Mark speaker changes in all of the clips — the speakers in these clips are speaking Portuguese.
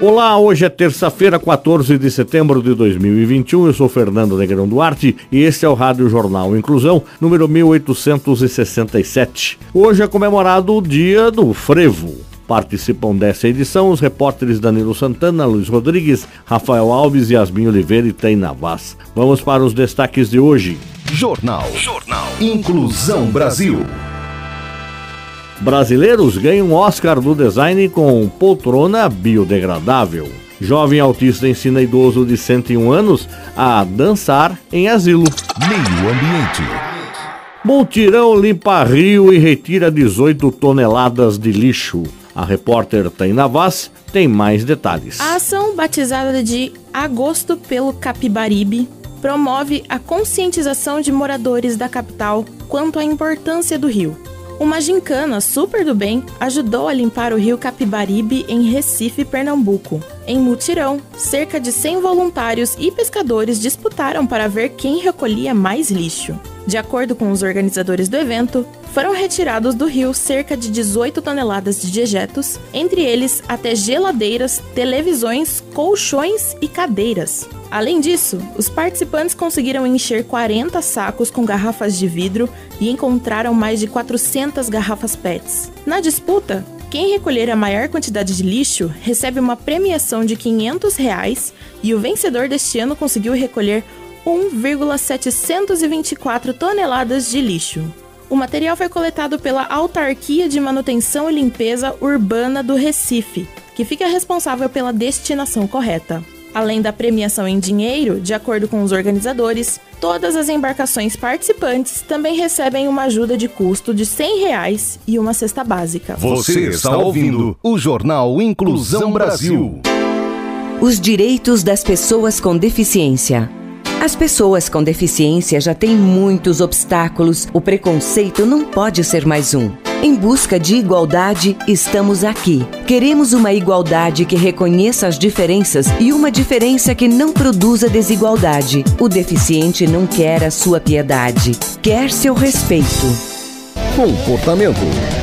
Speaker 1: Olá, hoje é terça-feira, 14 de setembro de 2021. Eu sou Fernando Negrão Duarte e este é o Rádio Jornal Inclusão, número 1867. Hoje é comemorado o Dia do Frevo. Participam dessa edição os repórteres Danilo Santana, Luiz Rodrigues, Rafael Alves, Yasmin Oliveira e Taina Vaz. Vamos para os destaques de hoje.
Speaker 2: Jornal. Jornal. Inclusão Brasil.
Speaker 1: Brasileiros ganham Oscar do design com poltrona biodegradável. Jovem autista ensina idoso de 101 anos a dançar em asilo.
Speaker 2: Meio Ambiente.
Speaker 1: Multirão limpa rio e retira 18 toneladas de lixo. A repórter Taina Vaz tem mais detalhes.
Speaker 3: A ação, batizada de Agosto pelo Capibaribe, promove a conscientização de moradores da capital quanto à importância do rio. Uma gincana super do bem ajudou a limpar o rio Capibaribe em Recife, Pernambuco. Em mutirão, cerca de 100 voluntários e pescadores disputaram para ver quem recolhia mais lixo. De acordo com os organizadores do evento, foram retirados do rio cerca de 18 toneladas de dejetos, entre eles até geladeiras, televisões, colchões e cadeiras. Além disso, os participantes conseguiram encher 40 sacos com garrafas de vidro e encontraram mais de 400 garrafas PETs. Na disputa, quem recolher a maior quantidade de lixo recebe uma premiação de 500 reais, e o vencedor deste ano conseguiu recolher 1,724 toneladas de lixo. O material foi coletado pela Autarquia de Manutenção e Limpeza Urbana do Recife, que fica responsável pela destinação correta. Além da premiação em dinheiro, de acordo com os organizadores, todas as embarcações participantes também recebem uma ajuda de custo de 100 reais e uma cesta básica.
Speaker 2: Você está ouvindo o Jornal Inclusão Brasil.
Speaker 4: Os direitos das pessoas com deficiência. As pessoas com deficiência já têm muitos obstáculos, o preconceito não pode ser mais um. Em busca de igualdade, estamos aqui. Queremos uma igualdade que reconheça as diferenças e uma diferença que não produza desigualdade. O deficiente não quer a sua piedade, quer seu respeito.
Speaker 2: Comportamento.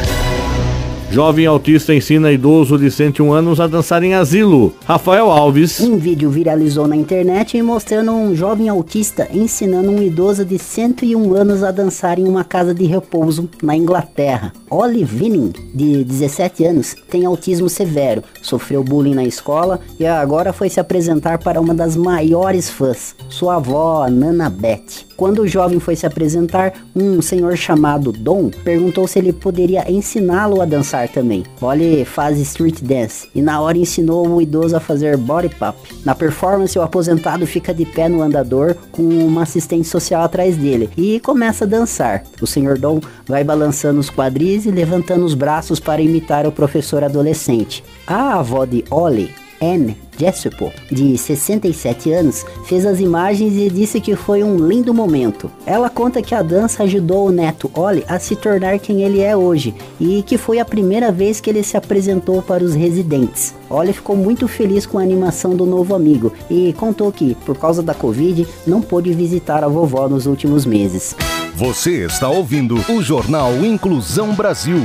Speaker 1: Jovem autista ensina idoso de 101 anos a dançar em asilo. Rafael Alves.
Speaker 5: Um vídeo viralizou na internet mostrando um jovem autista ensinando um idoso de 101 anos a dançar em uma casa de repouso na Inglaterra. Olive Vinning, de 17 anos, tem autismo severo, sofreu bullying na escola e agora foi se apresentar para uma das maiores fãs, sua avó, Nana Beth. Quando o jovem foi se apresentar, um senhor chamado Dom perguntou se ele poderia ensiná-lo a dançar também. Olhe faz street dance e na hora ensinou o idoso a fazer body pop. Na performance, o aposentado fica de pé no andador com uma assistente social atrás dele e começa a dançar. O senhor Dom vai balançando os quadris e levantando os braços para imitar o professor adolescente. A avó de Ollie Anne Jessupo, de 67 anos, fez as imagens e disse que foi um lindo momento. Ela conta que a dança ajudou o neto Ollie a se tornar quem ele é hoje e que foi a primeira vez que ele se apresentou para os residentes. Ollie ficou muito feliz com a animação do novo amigo e contou que, por causa da Covid, não pôde visitar a vovó nos últimos meses.
Speaker 2: Você está ouvindo o Jornal Inclusão Brasil.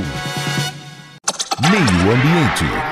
Speaker 2: Meio Ambiente.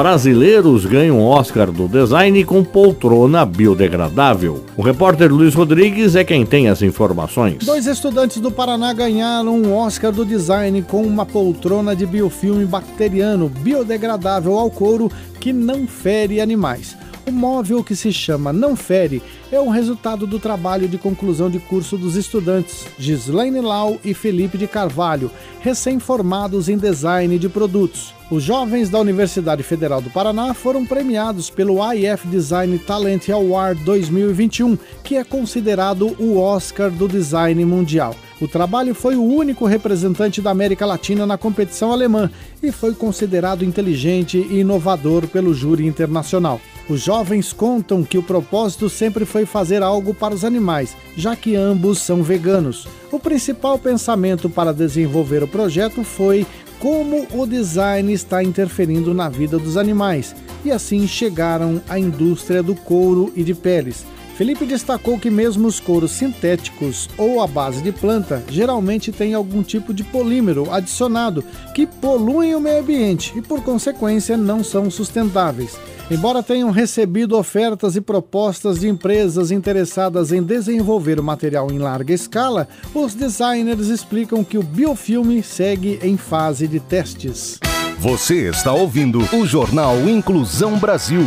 Speaker 1: Brasileiros ganham Oscar do design com poltrona biodegradável. O repórter Luiz Rodrigues é quem tem as informações.
Speaker 6: Dois estudantes do Paraná ganharam um Oscar do design com uma poltrona de biofilme bacteriano biodegradável ao couro que não fere animais. O móvel que se chama Não Fere é o resultado do trabalho de conclusão de curso dos estudantes Gislaine Lau e Felipe de Carvalho, recém-formados em design de produtos. Os jovens da Universidade Federal do Paraná foram premiados pelo IF Design Talent Award 2021, que é considerado o Oscar do design mundial. O trabalho foi o único representante da América Latina na competição alemã e foi considerado inteligente e inovador pelo júri internacional. Os jovens contam que o propósito sempre foi fazer algo para os animais, já que ambos são veganos. O principal pensamento para desenvolver o projeto foi como o design está interferindo na vida dos animais, e assim chegaram à indústria do couro e de peles. Felipe destacou que mesmo os couros sintéticos ou à base de planta geralmente têm algum tipo de polímero adicionado que poluem o meio ambiente e, por consequência, não são sustentáveis. Embora tenham recebido ofertas e propostas de empresas interessadas em desenvolver o material em larga escala, os designers explicam que o biofilme segue em fase de testes.
Speaker 2: Você está ouvindo o Jornal Inclusão Brasil.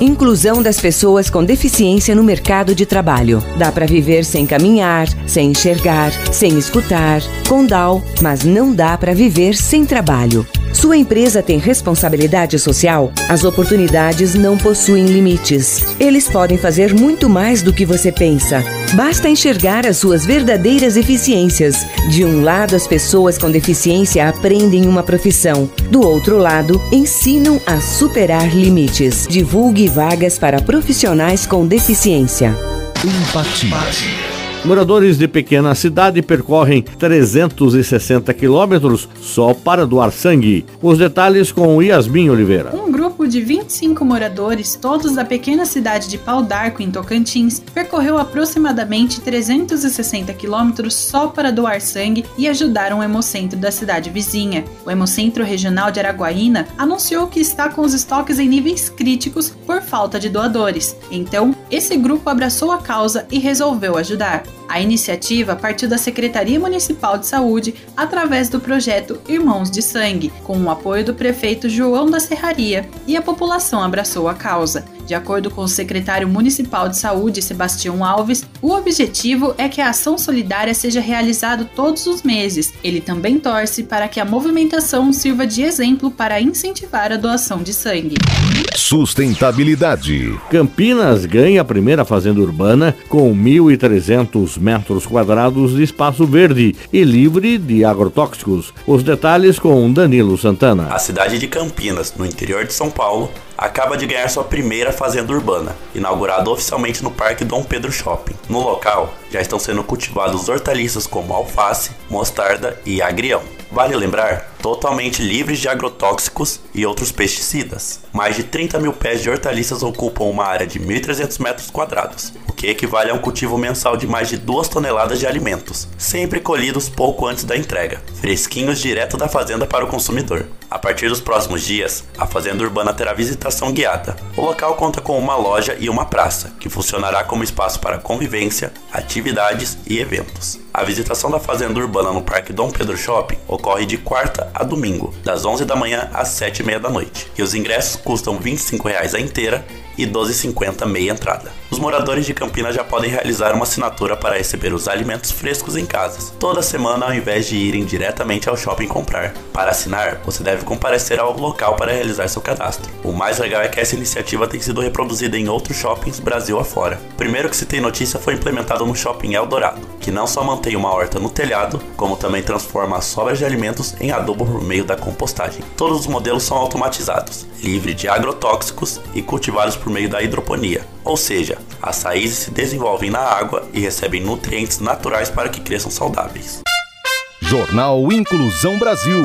Speaker 4: Inclusão das pessoas com deficiência no mercado de trabalho. Dá para viver sem caminhar, sem enxergar, sem escutar, com DAO, mas não dá para viver sem trabalho. Sua empresa tem responsabilidade social? As oportunidades não possuem limites. Eles podem fazer muito mais do que você pensa. Basta enxergar as suas verdadeiras eficiências. De um lado, as pessoas com deficiência aprendem uma profissão. Do outro lado, ensinam a superar limites. Divulgue vagas para profissionais com deficiência.
Speaker 2: Empatia.
Speaker 1: Moradores de pequena cidade percorrem 360 quilômetros só para doar sangue. Os detalhes com Yasmin Oliveira.
Speaker 7: Um grupo de 25 moradores, todos da pequena cidade de Pau d'Arco, em Tocantins, percorreu aproximadamente 360 quilômetros só para doar sangue e ajudar um hemocentro da cidade vizinha. O Hemocentro Regional de Araguaína anunciou que está com os estoques em níveis críticos por falta de doadores. Então, esse grupo abraçou a causa e resolveu ajudar. A iniciativa partiu da Secretaria Municipal de Saúde através do projeto Irmãos de Sangue, com o apoio do prefeito João da Serraria, e a população abraçou a causa. De acordo com o secretário municipal de saúde, Sebastião Alves, o objetivo é que a ação solidária seja realizada todos os meses. Ele também torce para que a movimentação sirva de exemplo para incentivar a doação de sangue.
Speaker 2: Sustentabilidade.
Speaker 1: Campinas ganha a primeira fazenda urbana com 1.300 metros quadrados de espaço verde e livre de agrotóxicos. Os detalhes com Danilo Santana.
Speaker 8: A cidade de Campinas, no interior de São Paulo, acaba de ganhar sua primeira fazenda urbana, inaugurada oficialmente no Parque Dom Pedro Shopping. No local, já estão sendo cultivados hortaliças como alface, mostarda e agrião. Vale lembrar, totalmente livres de agrotóxicos e outros pesticidas. Mais de 30 mil pés de hortaliças ocupam uma área de 1.300 metros quadrados, o que equivale a um cultivo mensal de mais de 2 toneladas de alimentos, sempre colhidos pouco antes da entrega, fresquinhos direto da fazenda para o consumidor. A partir dos próximos dias, a fazenda urbana terá visitação guiada. O local conta com uma loja e uma praça, que funcionará como espaço para convivência, atividades e eventos. A visitação da fazenda urbana no Parque Dom Pedro Shopping ocorre de quarta a domingo, das 11 da manhã às 7 e meia da noite, e os ingressos custam 25 reais a inteira e 12,50 meia entrada. Os moradores de Campinas já podem realizar uma assinatura para receber os alimentos frescos em casas, toda semana ao invés de irem diretamente ao shopping comprar. Para assinar, você deve comparecer ao local para realizar seu cadastro. O mais legal é que essa iniciativa tem sido reproduzida em outros shoppings Brasil afora. Primeiro que se tem notícia foi implementado no shopping Eldorado, que não só mantém uma horta no telhado, como também transforma as sobras de alimentos em adubo por meio da compostagem. Todos os modelos são automatizados, livre de agrotóxicos e cultivados por meio da hidroponia, ou seja, as raízes se desenvolvem na água e recebem nutrientes naturais para que cresçam saudáveis.
Speaker 2: Jornal Inclusão Brasil.